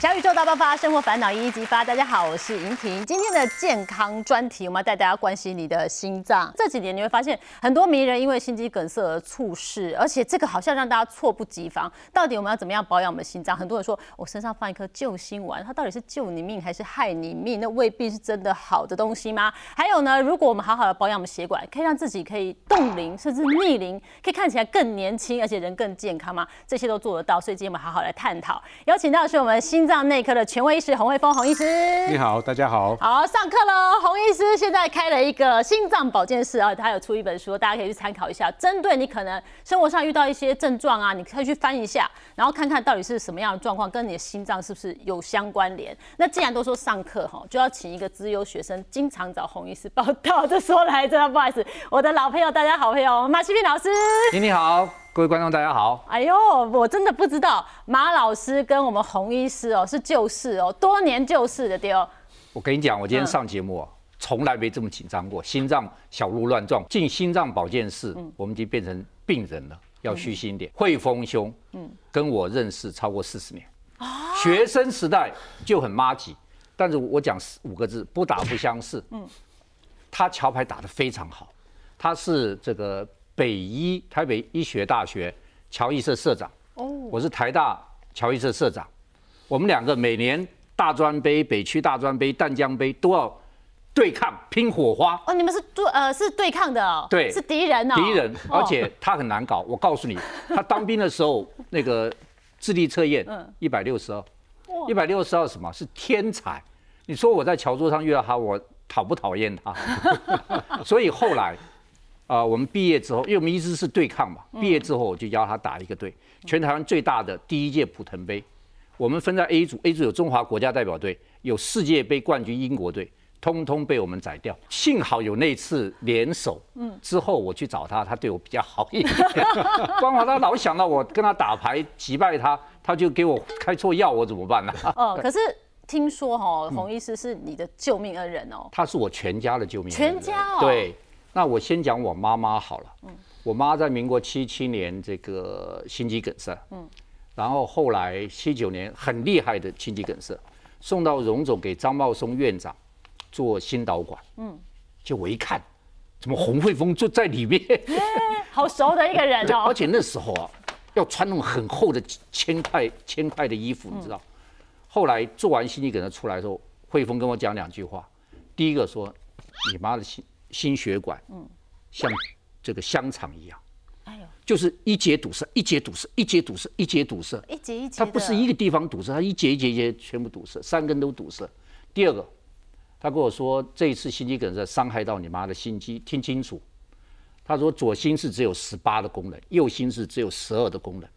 小宇宙大爆发，生活烦恼一一激发。大家好，我是莹婷。今天的健康专题，我们要带大家关心你的心脏。这几年你会发现，很多名人因为心肌梗塞而猝逝，而且这个好像让大家猝不及防。到底我们要怎么样保养我们的心脏？很多人说我身上放一颗救心丸，它到底是救你命还是害你命？那未必是真的好的东西吗？还有呢，如果我们好好的保养我们血管，可以让自己可以冻龄甚至逆龄，可以看起来更年轻，而且人更健康吗？这些都做得到。所以今天我们好好来探讨。邀请到的是我们心脏内科的权威医师洪卫峰洪医师。你好，大家好。好，上课喽！洪医师现在开了一个心脏保健室啊，他有出一本书，大家可以去参考一下。针对你可能生活上遇到一些症状啊，你可以去翻一下，然后看看到底是什么样的状况，跟你的心脏是不是有相关联。那既然都说上课哈，就要请一个资优学生，经常找洪医师报道。这说来真的不好意思，我的老朋友，大家好朋友马西斌老师。你 你好，各位观众大家好。哎呦，我真的不知道马老师跟我们洪医师哦是旧事哦，多年旧事的丢。我跟你讲，我今天上节目啊，从来没这么紧张过，心脏小鹿乱撞。进心脏保健室，我们已经变成病人了，要虚心点。汇丰兄，嗯，跟我认识超过四十年，学生时代就很妈吉，但是我讲五个字，不打不相识。嗯，他桥牌打得非常好，他是这个北医台北医学大学乔医社社长，哦，我是台大乔医社社长，我们两个每年大专杯、北区大专杯、淡江杯都要对抗拼火花。哦，你们是对呃是对抗的哦，对是敌人哦，敌人，而且他很难搞。我告诉你，他当兵的时候那个智力测验一百六十二，一百六十二什么是天才？你说我在桥桌上遇到他，我讨不讨厌他？所以后来啊、我们毕业之后，因为我们一直是对抗嘛，毕业之后我就邀他打一个队，全台湾最大的第一届普腾杯。我们分在 A 组，A 组有中华国家代表队，有世界杯冠军英国队，通通被我们宰掉。幸好有那次联手，嗯，之后我去找他，他对我比较好一点。光华他老想到我跟他打牌击败他，他就给我开错药，我怎么办呢？哦，可是听说哈洪医师是你的救命恩人哦，他是我全家的救命恩人。全家哦对，那我先讲我妈妈好了。我妈在民国七七年这个心肌梗塞，嗯，然后后来七九年很厉害的心肌梗塞，送到荣总给张茂松院长做心导管，嗯，就我一看，怎么洪慧峰就在里面？好熟的一个人，哦而。且那时候啊，要穿那种很厚的千块千块的衣服，你知道。后来做完心肌梗塞出来的时候，慧峰跟我讲两句话。第一个说，你妈的心心血管，嗯，像这个香肠一样，哎呦，就是一节堵塞，一节堵塞，一节堵塞，一节堵塞。一节一节，它不是一个地方堵塞，它一节一节一节全部堵塞，三根都堵塞。第二个，他跟我说，这一次心肌梗塞伤害到你妈的心肌，听清楚。他说左心室只有十八的功能，右心室只有十二的功能。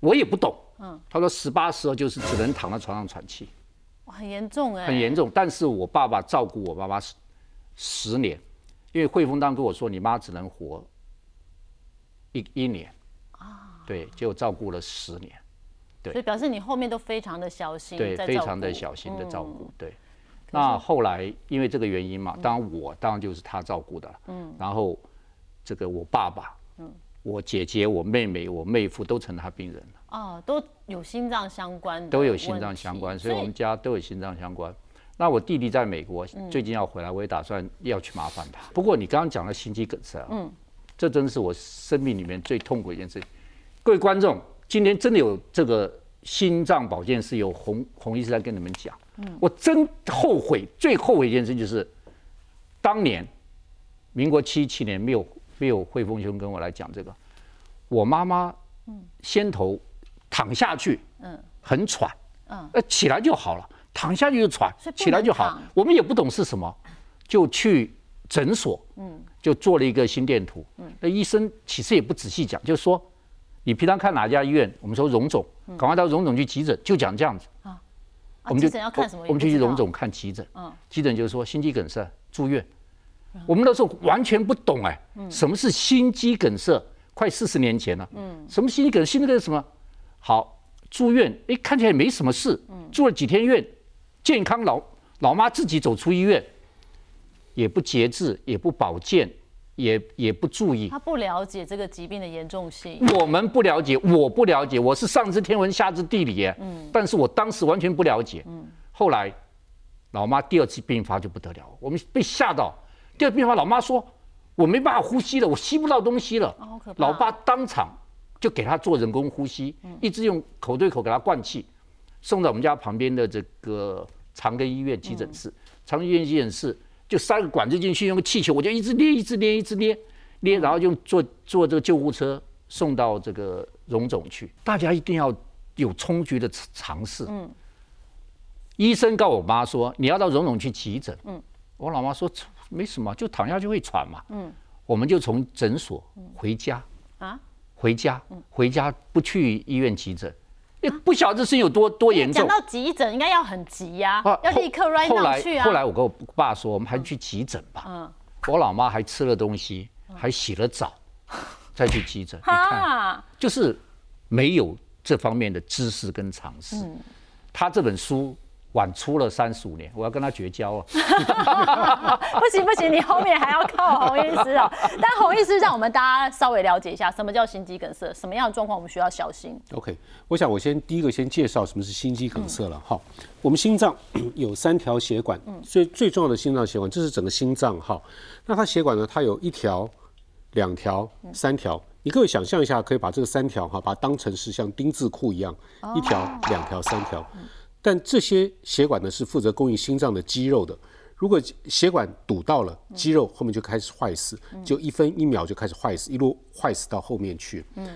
我也不懂，嗯，他说十八十二就是只能躺在床上喘气，哇很严重哎，很严重。但是我爸爸照顾我妈妈十十年，因为汇丰当跟我说，你妈只能活一一年，啊，对，就照顾了十年。对所以表示你后面都非常的小心，对，非常的小心的照嗯顾，对。那后来因为这个原因嘛，当然我当然就是他照顾的了，嗯，然后这个我爸爸，嗯，我姐姐、我妹妹、我妹夫都成了他病人了，哦，都有心脏相关的，都有心脏相关，所以我们家都有心脏相关。那我弟弟在美国，最近要回来，我也打算要去麻烦他。不过你刚刚讲的心肌梗塞啊，嗯，这真是我生命里面最痛苦一件事情。各位观众，今天真的有这个心脏保健室有洪洪医师在跟你们讲，嗯。我真后悔，最后悔一件事就是，当年民国七七年没有没有惠丰兄跟我来讲这个，我妈妈先头躺下去，嗯。很喘，嗯。呃起来就好了，躺下去就喘起来就好。我们也不懂是什么，就去诊所，嗯，就做了一个心电图，嗯，那医生其实也不仔细讲，就说你平常看哪家医院，我们说荣总，赶快到荣总去急诊，就讲这样子。啊。我们就要看什么？我们就去荣总看急诊，嗯。急诊就是说心肌梗塞住院。我们那时候完全不懂哎，什么是心肌梗塞？快四十年前了，嗯，什么心肌梗塞？心那个什么？好，住院，哎，看起来也没什么事，住了几天院，健康老老妈自己走出医院，也不节制，也不保健，也也不注意。他不了解这个疾病的严重性。我们不了解，我不了解，我是上知天文下知地理耶。嗯，但是我当时完全不了解。嗯，后来老妈第二次病发就不得了，我们被吓到。第二次病发，老妈说我没办法呼吸了，我吸不到东西了。哦可怕！老爸当场就给他做人工呼吸，一直用口对口给他灌气，送到我们家旁边的这个长庚医院急诊室。长庚医院急诊室就塞个管子进去，用个气球，我就一直捏，一直捏，一直捏捏，然后用坐坐这个救护车送到这个荣总去。大家一定要有充足的尝试。嗯。医生告我妈说，你要到荣总去急诊。嗯。我老妈说没什么，就躺下就会喘嘛。嗯。我们就从诊所回家。啊。回家，回家不去医院急诊。不晓得这事情有多多严重。讲到急诊，应该要很急呀，要立刻 right now 去啊。后来我跟我爸说，我们还是去急诊吧。嗯。我老妈还吃了东西，还洗了澡，再去急诊。你看，就是没有这方面的知识跟常识。嗯。他这本书。晚出了三十五年，我要跟他绝交了。不行不行，你后面还要靠洪医师哦。但洪医师让我们大家稍微了解一下，什么叫心肌梗塞，什么样的状况我们需要小心。OK，我想我先第一个先介绍什么是心肌梗塞了。好，我们心脏 有三条血管，最最重要的心脏血管，这是整个心脏。哈，那它血管呢，它有一条、两条、三条。你各位想象一下，可以把这个三条哈，把它当成是像丁字裤一样，一条、两条、三条。但这些血管呢是负责供应心脏的肌肉的。如果血管堵到了，肌肉后面就开始坏死，就一分一秒就开始坏死，一路坏死到后面去。嗯，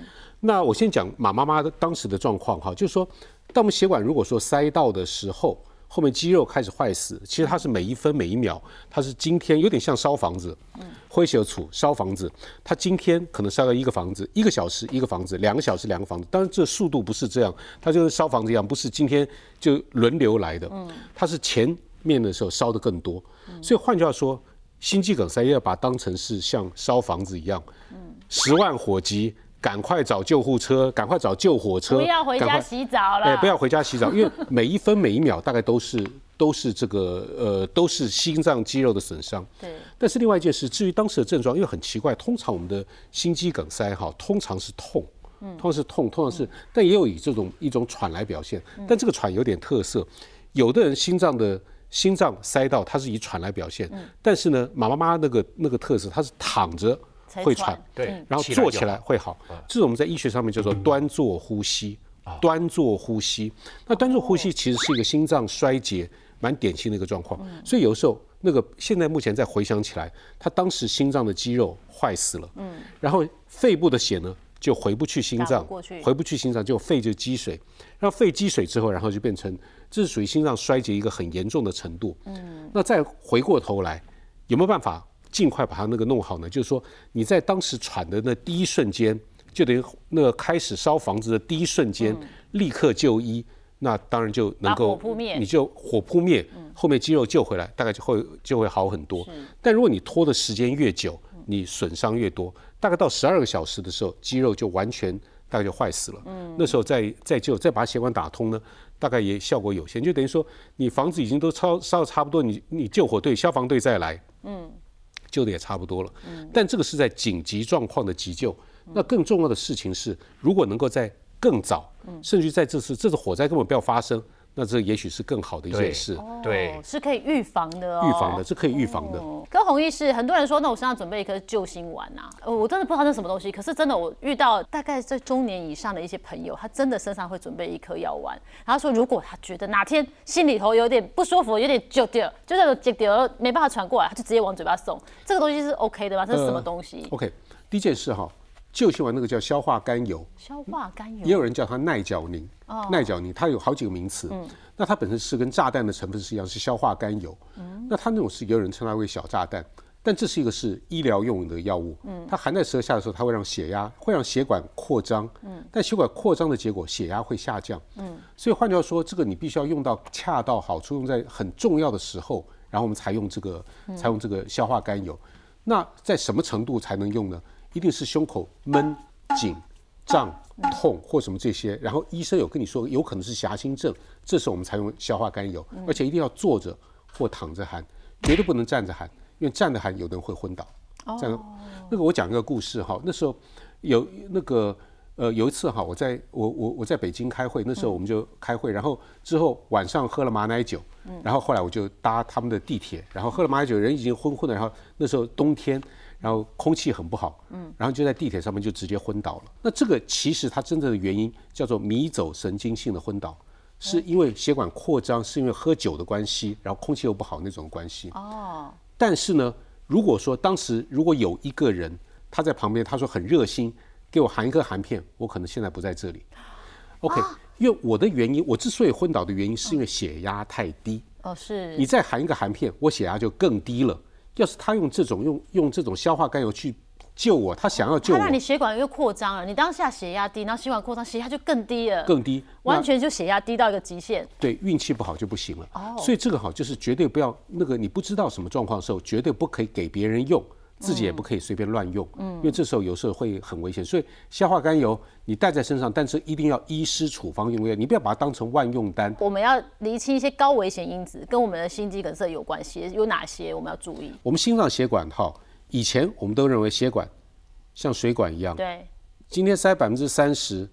那我先讲马妈妈的当时的状况哈，就是说，当我们血管如果说塞到的时候。后面肌肉开始坏死，其实它是每一分每一秒，它是今天有点像烧房子，灰小土烧房子，它今天可能烧到一个房子，一个小时一个房子，两个小时两个房子，当然这速度不是这样，它就跟烧房子一样，不是今天就轮流来的，它是前面的时候烧的更多，所以换句话说，心肌梗塞要把它当成是像烧房子一样，十万火急。赶快找救护车，赶快找救火车。不要回家洗澡了。哎，不要回家洗澡，因为 每一分每一秒大概都是都是这个呃都是心脏肌肉的损伤。对。但是另外一件事，至于当时的症状，因为很奇怪，通常我们的心肌梗塞哈，通常是痛，通常是痛，通常是，但也有以这种一种喘来表现。但这个喘有点特色，有的人心脏的心脏塞到，它是以喘来表现。但是呢，马妈妈那个那个特色，它是躺着。会喘，对，然后坐起来会好，这是我们在医学上面叫做端坐呼吸。端坐呼吸，那端坐呼吸其实是一个心脏衰竭蛮典型的一个状况。所以有时候那个现在目前再回想起来，他当时心脏的肌肉坏死了，嗯，然后肺部的血呢就回不去心脏，回不去心脏，就肺就积水，然后肺积水之后，然后就变成这是属于心脏衰竭一个很严重的程度。嗯，那再回过头来，有没有办法？尽快把它那个弄好呢，就是说你在当时喘的那第一瞬间，就等于那个开始烧房子的第一瞬间，立刻就医，那当然就能够扑灭，你就火扑灭，后面肌肉救回来，大概就会就会好很多。但如果你拖的时间越久，你损伤越多，大概到十二个小时的时候，肌肉就完全大概就坏死了。嗯，那时候再再救，再把血管打通呢，大概也效果有限。就等于说你房子已经都烧烧的差不多，你你救火队、消防队再来，嗯。救的也差不多了，但这个是在紧急状况的急救。那更重要的事情是，如果能够在更早，甚至在这次这次火灾根本不要发生。那这也许是更好的一件事，对，是可以预防的哦，预防的，是可以预防的。跟洪医师，很多人说，那我身上准备一颗救心丸呐，我真的不知道那是什么东西。可是真的，我遇到大概在中年以上的一些朋友，他真的身上会准备一颗药丸。然后说，如果他觉得哪天心里头有点不舒服，有点就掉，就那种揪掉没办法传过来，他就直接往嘴巴送。这个东西是 OK 的吗？这是什么东西？OK，第一件事哈。救心丸那个叫消化甘油，消化甘油，也有人叫它耐角宁，耐角宁，它有好几个名词。嗯，那它本身是跟炸弹的成分是一样，是消化甘油。嗯，那它那种是也有人称它为小炸弹，但这是一个是医疗用的药物。嗯，它含在舌下的时候，它会让血压，会让血管扩张。嗯，但血管扩张的结果，血压会下降。嗯，所以换句话说，这个你必须要用到恰到好处，用在很重要的时候，然后我们才用这个，才用这个消化甘油。那在什么程度才能用呢？一定是胸口闷、紧、胀、痛或什么这些，然后医生有跟你说有可能是狭心症，这时候我们才用消化甘油，而且一定要坐着或躺着含，绝对不能站着含，因为站着含有的人会昏倒。这样，那个我讲一个故事哈，那时候有那个呃有一次哈，我在我我我在北京开会，那时候我们就开会，然后之后晚上喝了马奶酒，然后后来我就搭他们的地铁，然后喝了马奶酒，人已经昏昏的，然后那时候冬天。然后空气很不好，嗯，然后就在地铁上面就直接昏倒了。那这个其实它真正的原因叫做迷走神经性的昏倒，是因为血管扩张，是因为喝酒的关系，然后空气又不好那种关系。哦。但是呢，如果说当时如果有一个人他在旁边，他说很热心给我含一颗含片，我可能现在不在这里。OK，因为我的原因，我之所以昏倒的原因是因为血压太低。哦，是。你再含一个含片，我血压就更低了。要是他用这种用用这种消化甘油去救我，他想要救我，他让你血管又扩张了，你当下血压低，然后血管扩张，血压就更低了，更低，完全就血压低到一个极限。对，运气不好就不行了。哦，所以这个好就是绝对不要那个你不知道什么状况的时候，绝对不可以给别人用。自己也不可以随便乱用，嗯，因为这时候有时候会很危险。所以消化甘油你带在身上，但是一定要医师处方用药，你不要把它当成万用单。我们要厘清一些高危险因子，跟我们的心肌梗塞有关系，有哪些我们要注意？我们心脏血管哈，以前我们都认为血管像水管一样，对，今天塞百分之三十，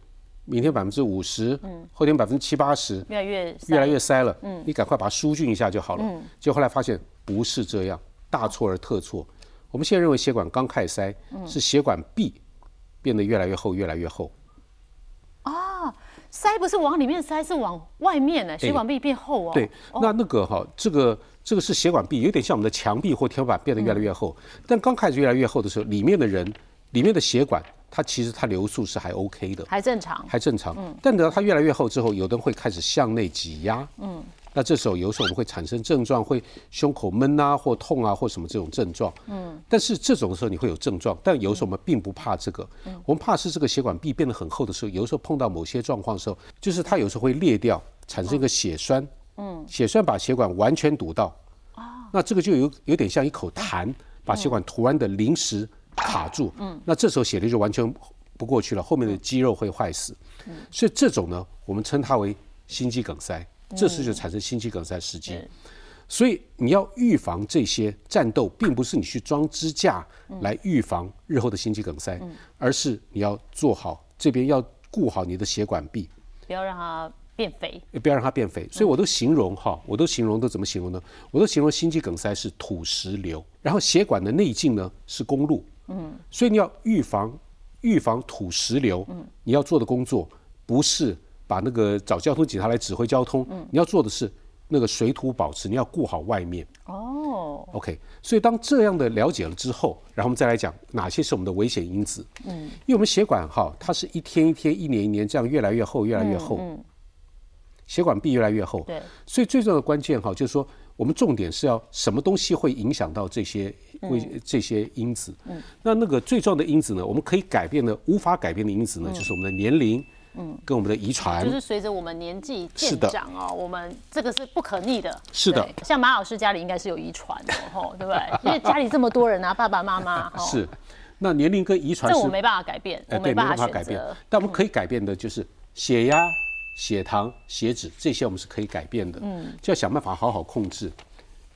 明天百分之五十，嗯，后天百分之七八十，越来越越来越塞了，嗯，你赶快把它疏浚一下就好了。嗯，就后来发现不是这样，大错而特错。我们现在认为血管刚开始塞，是血管壁变得越来越厚，越来越厚。啊，塞不是往里面塞，是往外面呢。血管壁变厚哦。对，那那个哈，这个这个是血管壁，有点像我们的墙壁或天花板变得越来越厚。但刚开始越来越厚的时候，里面的人，里面的血管，它其实它流速是还 OK 的，还正常，还正常。嗯。但等到它越来越厚之后，有的人会开始向内挤压。嗯。那这时候有时候我们会产生症状，会胸口闷啊，或痛啊，或什么这种症状。嗯。但是这种时候你会有症状，但有时候我们并不怕这个。嗯。我们怕是这个血管壁变得很厚的时候，有时候碰到某些状况的时候，就是它有时候会裂掉，产生一个血栓。嗯。血栓把血管完全堵到。啊。那这个就有有点像一口痰，把血管突然的临时卡住。嗯。那这时候血流就完全不过去了，后面的肌肉会坏死。嗯。所以这种呢，我们称它为心肌梗塞。这时就产生心肌梗塞时机，所以你要预防这些战斗，并不是你去装支架来预防日后的心肌梗塞，而是你要做好这边要顾好你的血管壁，不要让它变肥，不要让它变肥。所以我都形容哈，我都形容都怎么形容呢？我都形容心肌梗塞是土石流，然后血管的内径呢是公路，嗯，所以你要预防预防土石流，嗯，你要做的工作不是。把那个找交通警察来指挥交通，你要做的是那个水土保持，你要顾好外面。哦，OK。所以当这样的了解了之后，然后我们再来讲哪些是我们的危险因子。嗯，因为我们血管哈，它是一天一天、一年一年这样越来越厚、越来越厚，嗯血管壁越来越厚。对。所以最重要的关键哈，就是说我们重点是要什么东西会影响到这些为这些因子。嗯。那那个最重要的因子呢，我们可以改变的、无法改变的因子呢，就是我们的年龄。嗯，跟我们的遗传就是随着我们年纪渐长哦，我们这个是不可逆的。是的，像马老师家里应该是有遗传的，吼，对不对？因为家里这么多人啊，爸爸妈妈。是，那年龄跟遗传这我没办法改变，我没办法改变。但我们可以改变的就是血压、血糖、血脂这些，我们是可以改变的。嗯，就要想办法好好控制。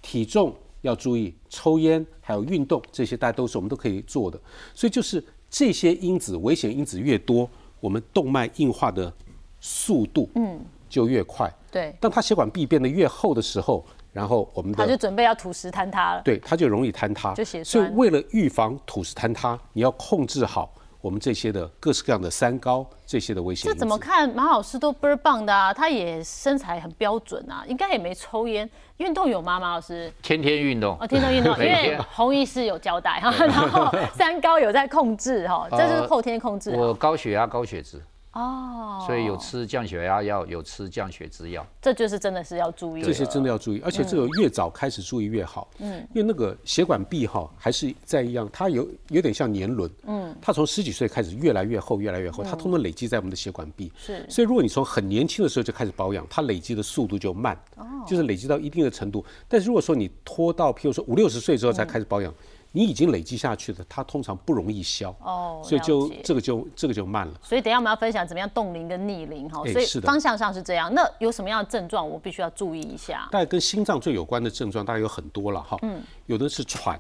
体重要注意，抽烟还有运动这些，大家都是我们都可以做的。所以就是这些因子，危险因子越多。我们动脉硬化的速度，嗯，就越快。对，当它血管壁变得越厚的时候，然后我们的它就准备要土石坍塌了。对，它就容易坍塌。就血所以为了预防土石坍塌，你要控制好我们这些的各式各样的三高这些的危险。这怎么看？马老师都倍儿棒的啊，他也身材很标准啊，应该也没抽烟。运动有吗？马老师？天天运动。哦，天天运动，因为洪医师有交代哈，然后三高有在控制哈，这是后天控制。我高血压、高血脂。哦，所以有吃降血压药，有吃降血脂药，这就是真的是要注意。这些真的要注意，而且这个越早开始注意越好。嗯，因为那个血管壁哈还是在一样，它有有点像年轮。嗯，它从十几岁开始越来越厚，越来越厚，它通通累积在我们的血管壁。是，所以如果你从很年轻的时候就开始保养，它累积的速度就慢。哦，就是累积到一定的程度。但是如果说你拖到譬如说五六十岁之后才开始保养。你已经累积下去的，它通常不容易消哦，所以就这个就这个就慢了。所以等下我们要分享怎么样冻龄跟逆龄哈，所以方向上是这样。那有什么样的症状我必须要注意一下？大概跟心脏最有关的症状大概有很多了哈，嗯，有的是喘，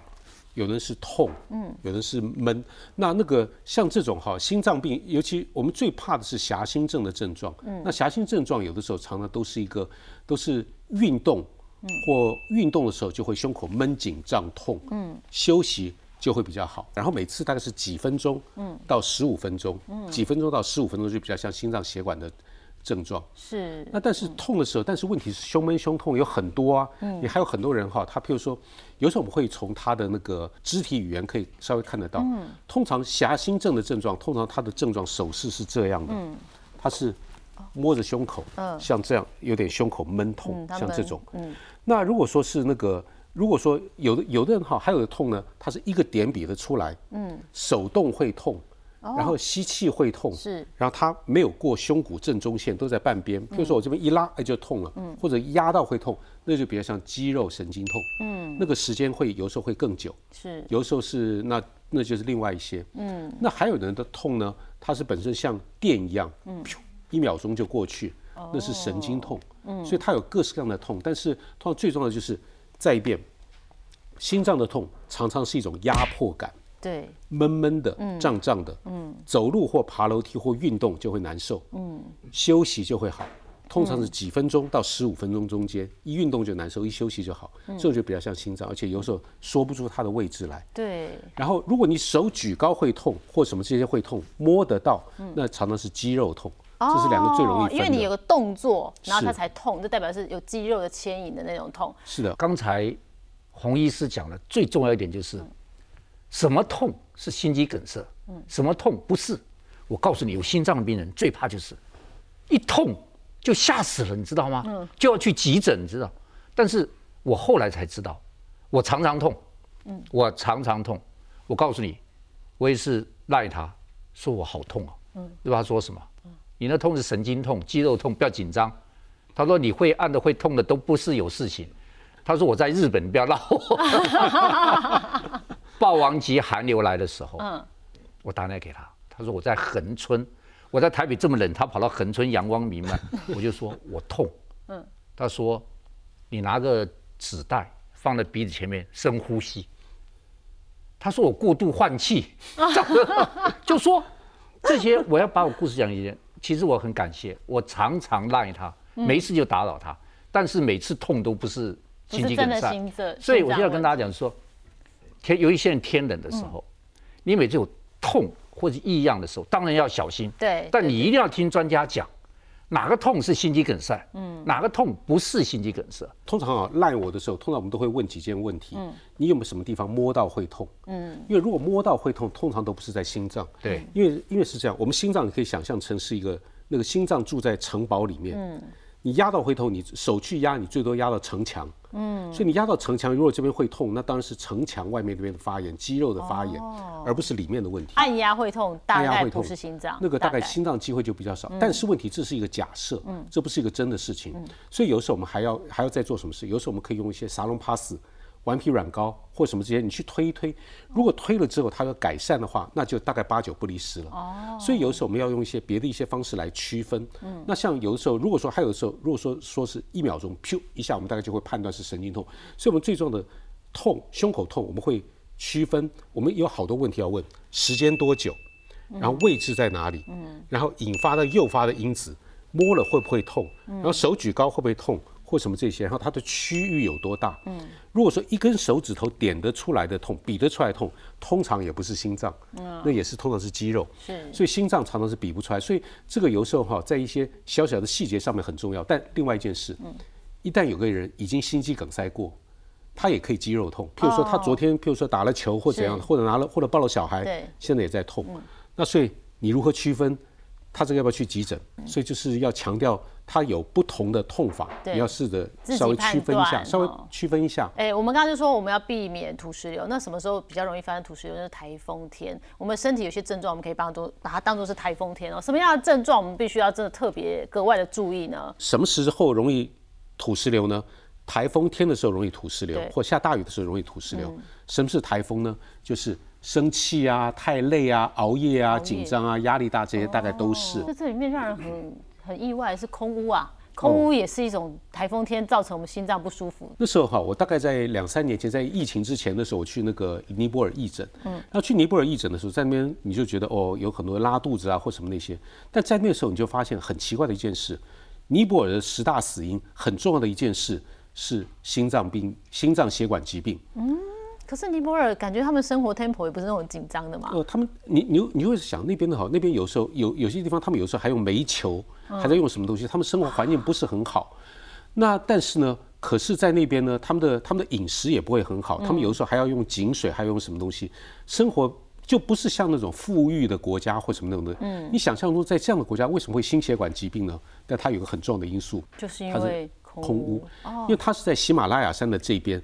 有的人是痛，嗯，有的是闷。那那个像这种哈心脏病，尤其我们最怕的是狭心症的症状。嗯，那狭心症状有的时候常常都是一个都是运动，或运动的时候就会胸口闷紧胀痛，嗯，休息就会比较好。然后每次大概是几分钟，嗯，到十五分钟，嗯，几分钟到十五分钟就比较像心脏血管的。症状是那，但是痛的时候，但是问题是胸闷胸痛有很多啊。嗯，你还有很多人哈，他譬如说，有时候我们会从他的那个肢体语言可以稍微看得到。嗯，通常狭心症的症状，通常他的症状手势是这样的。嗯，他是摸着胸口，嗯，像这样有点胸口闷痛，像这种。嗯，那如果说是那个，如果说有的有的人哈，还有的痛呢，它是一个点比得出来。嗯，手动会痛。然后吸气会痛，是，然后它没有过胸骨正中线，都在半边。比如说我这边一拉，哎就痛了，嗯，或者压到会痛，那就比较像肌肉神经痛，嗯，那个时间会有时候会更久，是，有时候是那那就是另外一些，嗯，那还有人的痛呢，它是本身像电一样，嗯，一秒钟就过去，那是神经痛，嗯，所以它有各式各样的痛，但是痛最重要的就是再一遍，心脏的痛常常是一种压迫感。对，闷闷的，胀胀的，嗯，走路或爬楼梯或运动就会难受，嗯，休息就会好，通常是几分钟到十五分钟中间，一运动就难受，一休息就好，这种就比较像心脏，而且有时候说不出它的位置来，对。然后如果你手举高会痛，或什么这些会痛，摸得到，那常常是肌肉痛，这是两个最容易分的。因为你有个动作，然后它才痛，就代表是有肌肉的牵引的那种痛。是的，刚才洪医师讲的最重要一点就是。什么痛是心肌梗塞？嗯，什么痛不是？我告诉你，有心脏病人最怕就是一痛就吓死了，你知道吗？嗯，就要去急诊，你知道？但是我后来才知道，我常常痛，嗯，我常常痛。我告诉你，我也是赖他，说我好痛啊，嗯，对吧？他说什么？嗯，你那痛是神经痛、肌肉痛，不要紧张。他说你会按的、会痛的都不是有事情。他说我在日本，你不要闹。霸王级寒流来的时候，嗯，我打电话给他，他说我在横村，我在台北这么冷，他跑到横村阳光弥漫，我就说我痛，嗯，他说你拿个纸袋放在鼻子前面深呼吸，他说我过度换气，就说这些我要把我故事讲一遍。其实我很感谢，我常常赖他，没事就打扰他，但是每次痛都不是心肌梗塞，所以我就要跟大家讲说。天有一些人天冷的时候，你每次有痛或者异样的时候，当然要小心。对，但你一定要听专家讲，哪个痛是心肌梗塞，嗯，哪个痛不是心肌梗塞。通常啊，赖我的时候，通常我们都会问几件问题。嗯，你有没有什么地方摸到会痛？嗯，因为如果摸到会痛，通常都不是在心脏。对，因为因为是这样，我们心脏你可以想象成是一个那个心脏住在城堡里面。嗯。你压到会痛，你手去压，你最多压到城墙。嗯，所以你压到城墙，如果这边会痛，那当然是城墙外面那边的发炎、肌肉的发炎，而不是里面的问题。按压会痛，大概不是心脏。那个大概心脏机会就比较少，但是问题这是一个假设，这不是一个真的事情。所以有时候我们还要还要再做什么事？有时候我们可以用一些沙龙帕斯。顽皮软膏或什么这些，你去推一推，如果推了之后它有改善的话，那就大概八九不离十了。哦，所以有的时候我们要用一些别的一些方式来区分。嗯，那像有的时候，如果说还有的时候，如果说说是一秒钟，噗一下，我们大概就会判断是神经痛。所以我们最重要的痛，胸口痛，我们会区分。我们有好多问题要问：时间多久？然后位置在哪里？嗯，然后引发的诱发的因子，摸了会不会痛？然后手举高会不会痛？或什么这些，然后它的区域有多大？嗯，如果说一根手指头点得出来的痛，比得出来痛，通常也不是心脏，嗯，那也是通常是肌肉，是，所以心脏常常是比不出来，所以这个有时候哈，在一些小小的细节上面很重要。但另外一件事，嗯，一旦有个人已经心肌梗塞过，他也可以肌肉痛，譬如说他昨天譬如说打了球或怎样，或者拿了或者抱了小孩，对，现在也在痛，那所以你如何区分？他这个要不要去急诊？所以就是要强调，他有不同的痛法，你要试着稍微区分一下，稍微区分一下。哎，我们刚刚就说我们要避免土石流，那什么时候比较容易发生土石流？就是台风天，我们身体有些症状，我们可以当做把它当做是台风天哦。什么样的症状我们必须要真的特别格外的注意呢？什么时候容易土石流呢？台风天的时候容易土石流，或下大雨的时候容易土石流。什么是台风呢？就是生气啊、太累啊、熬夜啊、紧张啊、压力大这些大概都是。这这里面让人很很意外是空屋啊，空屋也是一种台风天造成我们心脏不舒服。那时候哈，我大概在两三年前，在疫情之前的时候，我去那个尼泊尔义诊。嗯，那去尼泊尔义诊的时候，在那边你就觉得哦，有很多拉肚子啊或什么那些。但在那时候你就发现很奇怪的一件事，尼泊尔的十大死因很重要的一件事是心脏病、心脏血管疾病。嗯，可是尼泊尔感觉他们生活 tempo 也不是那种紧张的嘛。呃，他们你你你会想那边的好，那边有时候有有些地方他们有时候还用煤球。还在用什么东西？他们生活环境不是很好。那但是呢？可是，在那边呢，他们的他们的饮食也不会很好。他们有的时候还要用井水，还要用什么东西？生活就不是像那种富裕的国家或什么那种的。嗯。你想象中在这样的国家，为什么会心血管疾病呢？但它有个很重要的因素，就是因为空污。哦。因为它是在喜马拉雅山的这边。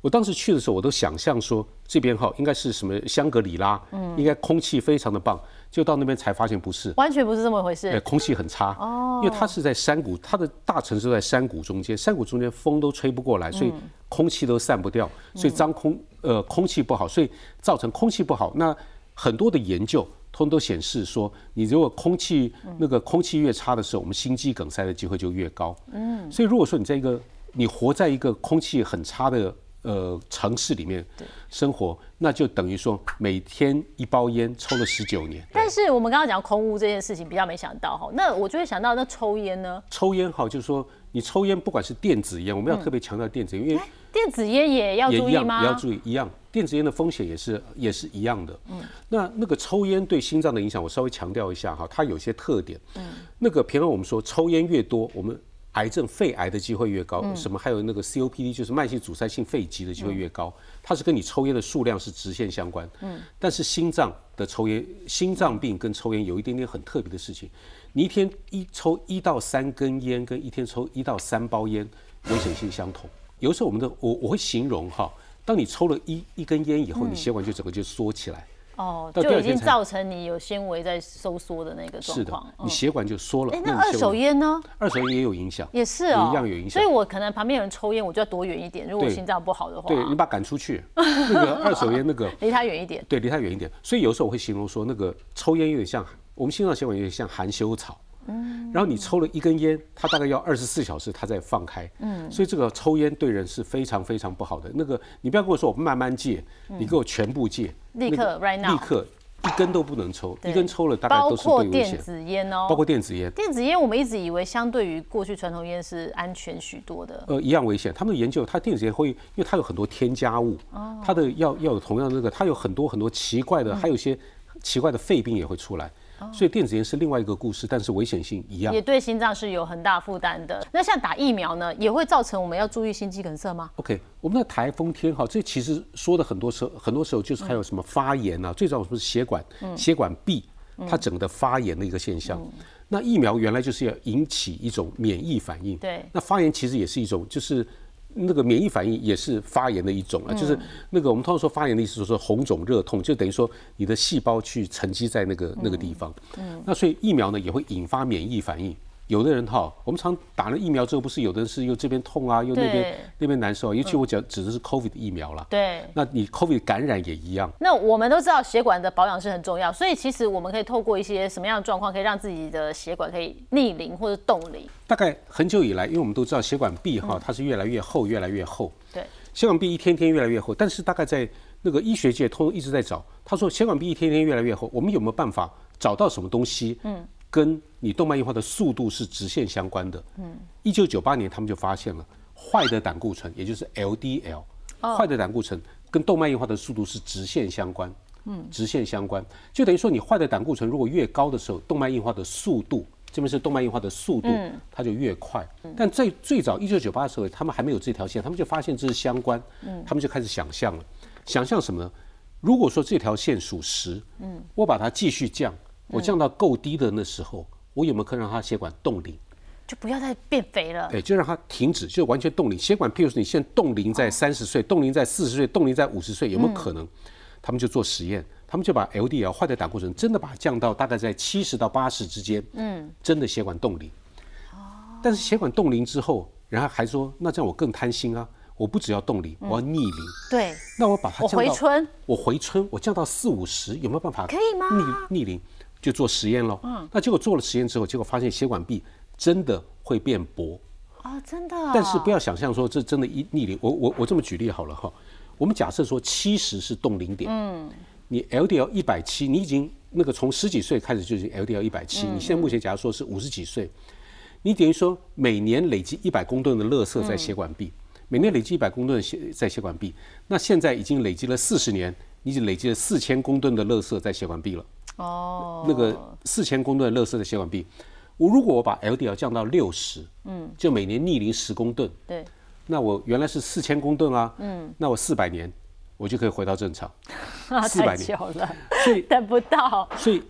我当时去的时候，我都想象说这边哈应该是什么香格里拉，嗯，应该空气非常的棒。就到那边才发现不是，完全不是这么回事。哎，空气很差哦，因为它是在山谷，它的大城市在山谷中间，山谷中间风都吹不过来，所以空气都散不掉，所以脏空呃空气不好，所以造成空气不好。那很多的研究通都显示说，你如果空气那个空气越差的时候，我们心肌梗塞的机会就越高。嗯，所以如果说你在一个你活在一个空气很差的。呃，城市里面生活，那就等于说每天一包烟抽了十九年。但是我们刚刚讲空屋这件事情，比较没想到哈。那我就会想到，那抽烟呢？抽烟哈，就是说你抽烟，不管是电子烟，我们要特别强调电子烟，因为电子烟也要注意吗？也要注意，一样，电子烟的风险也是也是一样的。嗯，那那个抽烟对心脏的影响，我稍微强调一下哈，它有些特点。嗯，那个平常我们说抽烟越多，我们。癌症、肺癌的机会越高，什么还有那个 COPD，就是慢性阻塞性肺疾的机会越高，它是跟你抽烟的数量是直线相关。嗯，但是心脏的抽烟，心脏病跟抽烟有一点点很特别的事情，你一天一抽一到三根烟，跟一天抽一到三包烟，危险性相同。有时候我们的我我会形容哈，当你抽了一一根烟以后，你血管就整个就缩起来。哦，就已经造成你有纤维在收缩的那个状况，你血管就缩了。哎，那二手烟呢？二手烟也有影响，也是哦，一样有影响。所以我可能旁边有人抽烟，我就要躲远一点。如果心脏不好的话，对你把赶出去，那个 二手烟那个 离他远一点。对，离他远一点。所以有时候我会形容说，那个抽烟有点像我们心脏血管有点像含羞草。嗯，然后你抽了一根烟，它大概要二十四小时，它再放开。嗯，所以这个抽烟对人是非常非常不好的。那个你不要跟我说我慢慢戒，你给我全部戒，立刻 right now，立刻。一根都不能抽，一根抽了大概都是对危险。包括电子烟哦，包括电子烟。电子烟我们一直以为相对于过去传统烟是安全许多的。呃，一样危险。他们研究，它电子烟会，因为它有很多添加物，它的要要有同样的那个，它有很多很多奇怪的，还有一些奇怪的肺病也会出来。所以电子烟是另外一个故事，但是危险性一样，也对心脏是有很大负担的。那像打疫苗呢，也会造成我们要注意心肌梗塞吗？OK，我们的台风天哈，这其实说的很多时候，很多时候就是还有什么发炎啊，最早是不是血管血管壁它整个的发炎的一个现象。那疫苗原来就是要引起一种免疫反应，对，那发炎其实也是一种就是。那个免疫反应也是发炎的一种啊，就是那个我们通常说发炎的意思，就是红肿热痛，就等于说你的细胞去沉积在那个那个地方。嗯，那所以疫苗呢也会引发免疫反应。有的人哈，我们常打了疫苗之后，不是有的人是又这边痛啊，又那边那边难受啊。尤其我讲指的是 COVID 疫苗了。对。那你 COVID 感染也一样。那我们都知道血管的保养是很重要，所以其实我们可以透过一些什么样的状况，可以让自己的血管可以逆龄或者冻龄。大概很久以来，因为我们都知道血管壁哈，它是越来越厚，越来越厚。对。血管壁一天天越来越厚，但是大概在那个医学界，通一直在找。他说血管壁一天天越来越厚，我们有没有办法找到什么东西？嗯。跟你动脉硬化的速度是直线相关的。嗯，一九九八年他们就发现了坏的胆固醇，也就是 LDL，坏的胆固醇跟动脉硬化的速度是直线相关。嗯，直线相关，就等于说你坏的胆固醇如果越高的时候，动脉硬化的速度，这边是动脉硬化的速度，它就越快。但在最早一九九八的时候，他们还没有这条线，他们就发现这是相关。嗯，他们就开始想象了，想象什么呢？如果说这条线属实，嗯，我把它继续降。我降到够低的那时候，我有没有可能让它血管冻龄？就不要再变肥了。对，就让它停止，就完全冻龄。血管，譬如说你现在冻龄在三十岁，冻龄在四十岁，冻龄在五十岁，有没有可能？他们就做实验，他们就把 LDL 坏的胆固醇真的把它降到大概在七十到八十之间。嗯，真的血管冻龄。哦。但是血管冻龄之后，然后还说，那这样我更贪心啊！我不只要冻龄，我要逆龄。对。那我把它降到我回春，我回春，我降到四五十，有没有办法？可以吗？逆逆龄。就做实验喽，嗯，那结果做了实验之后，结果发现血管壁真的会变薄。哦，真的哦。但是不要想象说这真的一逆龄，我我我这么举例好了哈，我们假设说七十是冻龄点，嗯，你 LDL 一百七，你已经那个从十几岁开始就是 LDL 一百七，你现在目前假如说是五十几岁，你等于说每年累积一百公吨的垃圾在血管壁，每年累积一百公吨的血在血管壁，那现在已经累积了四十年，你已经累积了四千公吨的垃圾在血管壁了。哦，那个四千公吨的垃圾的血管壁，我如果我把 LDL 降到六十，嗯，就每年逆龄十公吨，对，那我原来是四千公吨啊，嗯，那我四百年我就可以回到正常，400太年了，所以 等不到，所以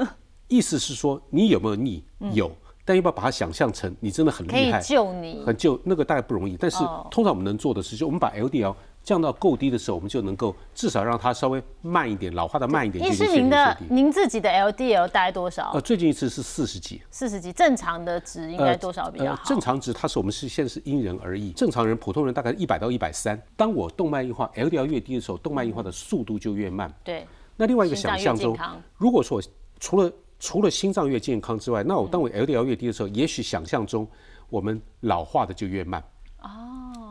意思是说你有没有逆？有，但要不要把它想象成你真的很可以厉害？救你。很救那个大概不容易，但是哦通常我们能做的是，就我们把 LDL 降到够低的时候，我们就能够至少让它稍微慢一点，老化的慢一点，医师，就已经您的。您自己的 LDL 大概多少呃，？最近一次是四十几，四十几，正常的值应该多少比较好？呃正常值它是我们是现在是因人而异，正常人普通人大概一百到一百三。当我动脉硬化 LDL 越低的时候，动脉硬化的速度就越慢。对，那另外一个想象中，如果说我除了除了心脏越健康之外，那我嗯当我 LDL 越低的时候，也许想象中我们老化的就越慢。哦，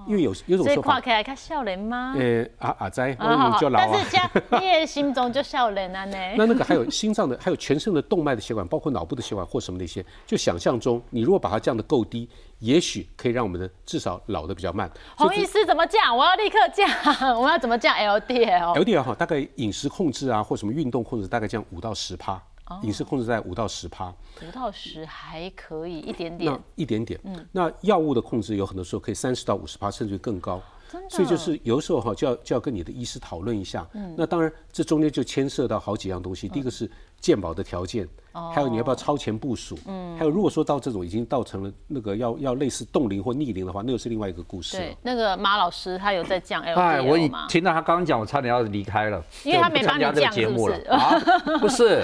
因为有有种说法，看起来较少年吗？呃啊啊在，啊好好我就老啊但是。这样你的心中就少年啊 呢。那那个还有心脏的，还有全身的动脉的血管，包括脑部的血管或什么那些，就想象中，你如果把它降得够低，也许可以让我们的至少老得比较慢。洪医师怎么降？我要立刻降，我要怎么降 LDL？LDL 哈，大概饮食控制啊，或什么运动控制，大概降五到十趴。哦饮食控制在五到十趴，五到十还可以，一点那点。一点点。嗯那药物的控制有很多时候可以三十到五十趴，甚至更高。所以就是有时候哈，就要就要跟你的医师讨论一下。嗯那当然，这中间就牵涉到好几样东西。第一个是健保的条件，哦还有你要不要超前部署。嗯。还有如果说到这种已经造成了那个要要类似冻龄或逆龄的话，那又是另外一个故事了对。，那个马老师他有在降哎，我已？听到他刚刚讲，我差点要离开了，因为他没参加这个节目了是不是啊！不是，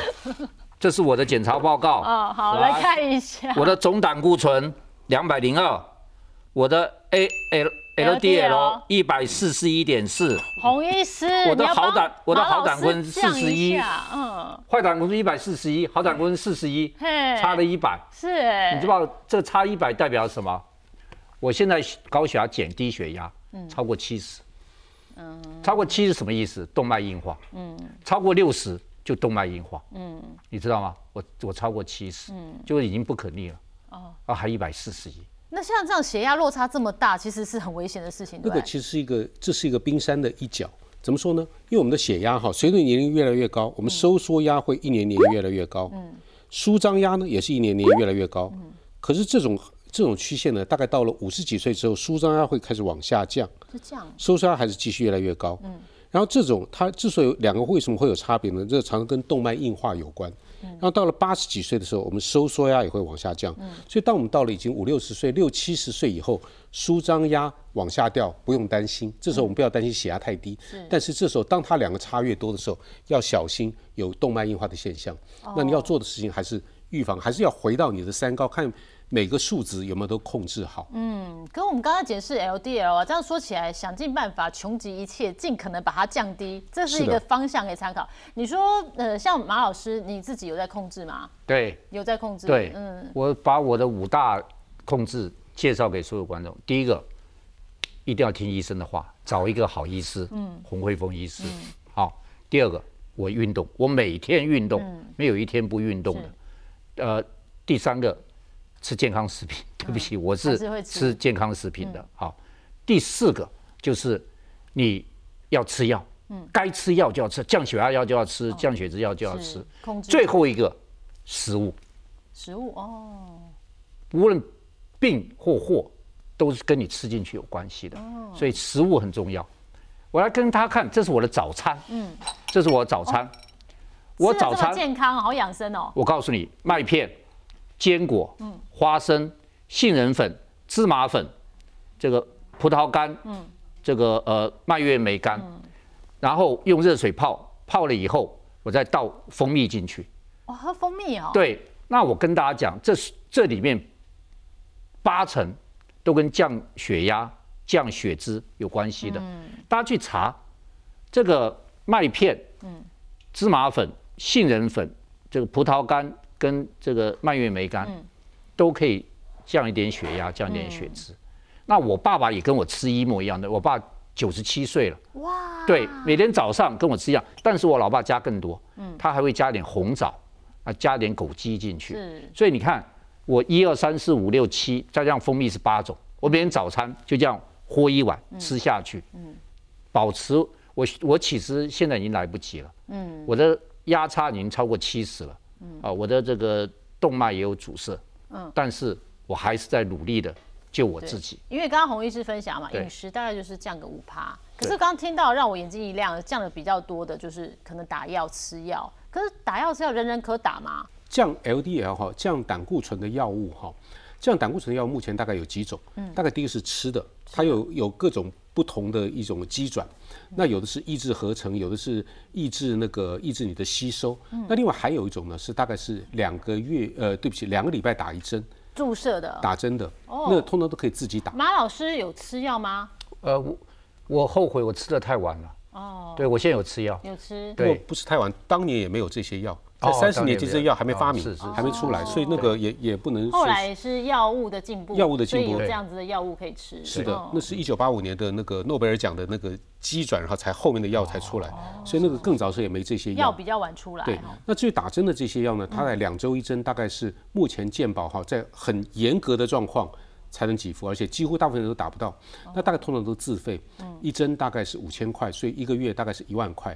这是我的检查报告。哦，好，来看一下。我的总胆固醇两百零二，我的 A L L LDL 一百四十一点四，洪医师，我的好胆我的好胆固醇四十一。41下嗯，坏胆固醇一百四十一，好胆固醇四十一，嘿，差了一百。是。哎，你知道这差一百代表什么？我现在高血压减低血压，超过七十，嗯。超过七是什么意思？动脉硬化，嗯。超过六十就动脉硬化，嗯。你知道吗？我我超过七十，就已经不可逆了，啊，还一百四十一，那像这样血压落差这么大，其实是很危险的事情？那个其实是一个，这是一个冰山的一角。怎么说呢？因为我们的血压哈，随着年龄越来越高，我们收缩压会一年年越来越高，舒张压呢也是一年年越来越高。可是这种这种曲线呢，大概到了五十几岁之后，舒张压会开始往下降，是这样，收缩压还是继续越来越高。然后这种它之所以有两个为什么会有差别呢？这常常跟动脉硬化有关。然后到了八十几岁的时候，我们收缩压也会往下降。所以当我们到了已经五六十岁、六七十岁以后，舒张压往下掉，不用担心。这时候我们不要担心血压太低。但是这时候当它两个差越多的时候，要小心有动脉硬化的现象。那你要做的事情还是预防，还是要回到你的三高，看每个数值有没有都控制好。嗯，跟我们刚刚解释 LDL 啊，这样说起来，想尽办法，穷极一切，尽可能把它降低，这是一个方向可以参考。你说，呃，像马老师，你自己有在控制吗？对有在控制？对，嗯，我把我的五大控制介绍给所有观众。第一个，一定要听医生的话，找一个好医师，嗯，洪慧峰医师，好。第二个，我运动，我每天运动，没有一天不运动的。呃，第三个，吃健康食品。对不起，我是吃吃健康食品的。好，第四个就是你要吃药，嗯该吃药就要吃，降血压药就要吃，降血脂药就要吃。最后一个，食物。食物哦，无论病或祸，都是跟你吃进去有关系的，所以食物很重要。我来跟他看，这是我的早餐，嗯，这是我的早餐。我早餐，健康，好养生哦。我告诉你，麦片、坚果、花生、杏仁粉、芝麻粉，这个葡萄干，嗯，这个呃蔓越莓干，然后用热水泡，泡了以后，我再倒蜂蜜进去，哦，喝蜂蜜哦。，对，那我跟大家讲，这是这里面八成都跟降血压、降血脂有关系的。大家去查这个麦片、芝麻粉、杏仁粉、这个葡萄干跟这个蔓越莓干，都可以降一点血压，降一点血脂。那我爸爸也跟我吃一模一样的，我爸九十七岁了，哇，对，每天早上跟我吃一样，但是我老爸加更多，嗯，他还会加点红枣，啊，加点枸杞进去，是，所以你看我一二三四五六七，再加上蜂蜜是八种，我每天早餐就这样喝一碗吃下去，嗯，保持我我其实现在已经来不及了，嗯，我的压差已经超过七十了，嗯，啊，我的这个动脉也有阻塞，嗯，但是我还是在努力的。救我自己，因为刚刚洪医师分享嘛，饮食大概就是降个五趴。可是刚刚听到让我眼睛一亮，降的比较多的就是可能打药吃药。可是打药吃药人人可打吗？降 LDL 哈，降胆固醇的药物哈，降胆固醇的药物目前大概有几种？嗯，大概第一个是吃的，它有有各种不同的一种机转，那有的是抑制合成，有的是抑制那个抑制你的吸收。那另外还有一种呢，是大概是两个月，呃，对不起，两个礼拜打一针。注射的，打针的，那通常都可以自己打。马老师有吃药吗？呃，我我后悔我吃的太晚了。哦，对我现在有吃药，有吃。对，不是太晚，当年也没有这些药。在三十年前，这些药还没发明，还没出来，所以那个也也不能。后来是药物的进步，药物的进步，有这样子的药物可以吃。是的，那是一九八五年的那个诺贝尔奖的那个机转，然后才后面的药才出来，所以那个更早时候也没这些药。药比较晚出来。对，那至于打针的这些药呢，它在两周一针，大概是目前健保哈在很严格的状况才能给付，而且几乎大部分人都打不到。那大概通常都自费，一针大概是五千块，所以一个月大概是一万块。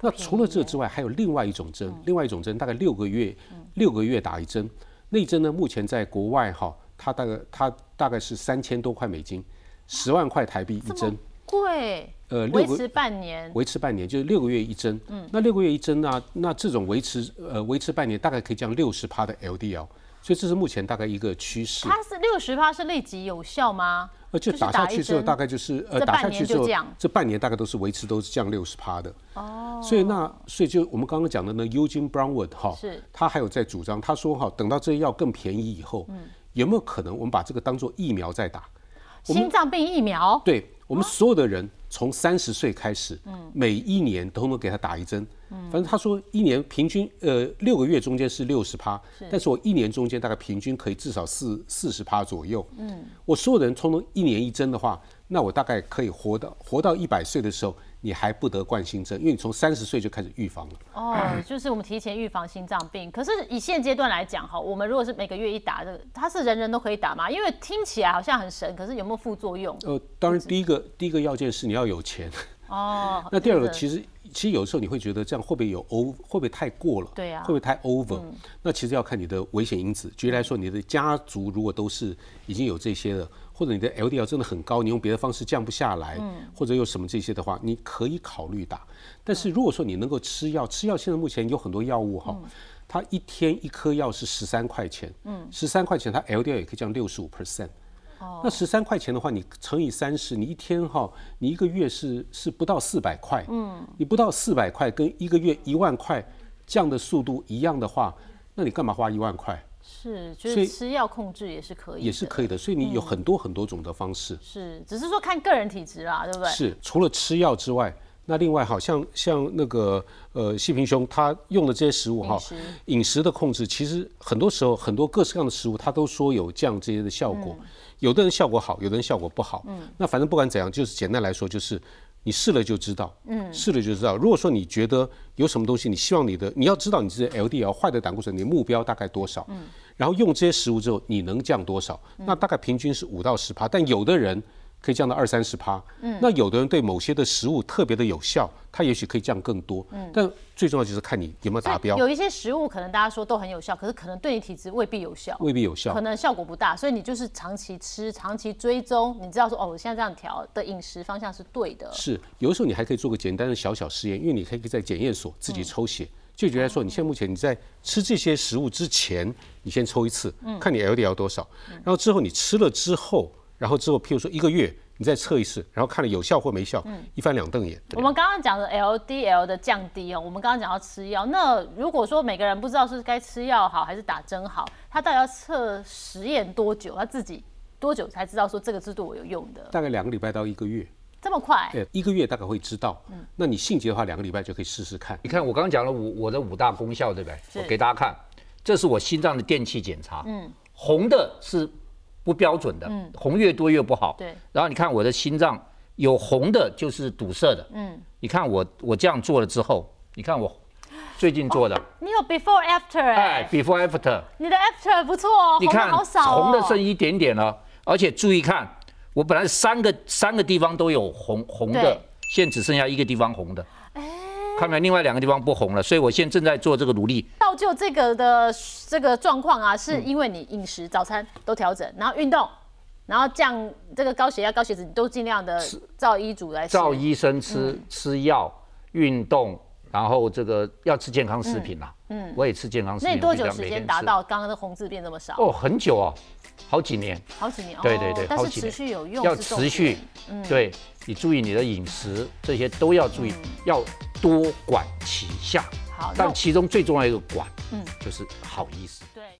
那除了这之外，还有另外一种针，另外一种针大概六个月，六个月打一针。那一针呢，目前在国外哈，它大概它大概是三千多块美金，十万块台币一针。贵。呃，维持半年。维持半年就是六个月一针。嗯。那六个月一针呢？那这种维持呃维持半年，大概可以降六十趴的 LDL。所以这是目前大概一个趋势。它是六十趴是立即有效吗？呃，就打下去之后，大概就是呃打下去之后，这半年大概都是维持都是降六十趴的。哦。所以那所以就我们刚刚讲的呢，Eugene Brownwood 哈，是，他还有在主张，他说哈，等到这些药更便宜以后，嗯，有没有可能我们把这个当做疫苗在打？心脏病疫苗？对，我们所有的人从三十岁开始，嗯，每一年都能给他打一针。反正他说一年平均呃六个月中间是六十趴，但是我一年中间大概平均可以至少四四十趴左右。嗯，我所有的人冲一年一针的话，那我大概可以活到活到一百岁的时候，你还不得冠心症，因为你从三十岁就开始预防了。哦，就是我们提前预防心脏病。可是以现阶段来讲哈，我们如果是每个月一打这个，它是人人都可以打吗？因为听起来好像很神，可是有没有副作用？呃，当然第一个第一个要件是你要有钱。哦，那第二个其实。其实有时候你会觉得这样会不会有 o 会不会太过了？对呀，会不会太 over？那其实要看你的危险因子。举例来说，你的家族如果都是已经有这些了，或者你的 LDL 真的很高，你用别的方式降不下来，或者有什么这些的话，你可以考虑打。但是如果说你能够吃药，吃药现在目前有很多药物哈，它一天一颗药是十三块钱，嗯，十三块钱它 LDL 也可以降六十五 percent。那十三块钱的话，你乘以三十，你一天哈，你一个月是是不到四百块。嗯，你不到四百块，跟一个月一万块降的速度一样的话，那你干嘛花一万块？是，就是吃药控制也是可以，也是可以的。所以你有很多很多种的方式。是，只是说看个人体质啦，对不对？是，除了吃药之外。那另外，好像像那个呃，细平兄他用的这些食物哈，饮食的控制，其实很多时候很多各式各样的食物，他都说有降这些的效果。有的人效果好，有的人效果不好。嗯，那反正不管怎样，就是简单来说，就是你试了就知道。嗯，试了就知道。如果说你觉得有什么东西，你希望你的你要知道你这 LDL 坏的胆固醇，你目标大概多少？嗯，然后用这些食物之后，你能降多少？那大概平均是五到十帕，但有的人。可以降到二三十趴，嗯，那有的人对某些的食物特别的有效，它也许可以降更多，嗯，但最重要就是看你有没有达标。有一些食物可能大家说都很有效，可是可能对你体质未必有效，未必有效，可能效果不大，所以你就是长期吃、长期追踪，你知道说哦，我现在这样调的饮食方向是对的。是，有的时候你还可以做个简单的小小实验，因为你可以在检验所自己抽血，就觉得说你现在目前你在吃这些食物之前，你先抽一次，看你 LDL 多少，然后之后你吃了之后。然后之后，譬如说一个月，你再测一次，然后看了有效或没效，嗯一翻两瞪眼。我们刚刚讲的 LDL 的降低哦，我们刚刚讲到吃药。那如果说每个人不知道是该吃药好还是打针好，他到底要测实验多久？他自己多久才知道说这个制度我有用的？大概两个礼拜到一个月。这么快？对，一个月大概会知道。嗯，那你性急的话，两个礼拜就可以试试看。你看我刚刚讲了五我的五大功效，对不对？我给大家看，这是我心脏的电器检查。嗯，红的是。不标准的，红越多越不好。对。然后你看我的心脏有红的，就是堵塞的。嗯。你看我我这样做了之后，你看我最近做的。你有 before after 哎，before after。你的 after 不错哦，你看好少红的剩一点点了，而且注意看，我本来三个三个地方都有红红的，现在只剩下一个地方红的。看没有，另外两个地方不红了，所以我现在正在做这个努力。造就这个的这个状况啊，是因为你饮食、早餐都调整，然后运动，然后降这个高血压、高血脂，你都尽量的照医嘱来。照医生吃，吃药，运动，然后这个要吃健康食品啦。嗯，我也吃健康食品。那你多久时间达到刚刚的红字变这么少？哦，很久哦，好几年。好几年。对对对，但是持续有用。要持续。嗯，对。你注意你的饮食，这些都要注意，要多管齐下。好，但其中最重要一个管，嗯，就是好意思。对。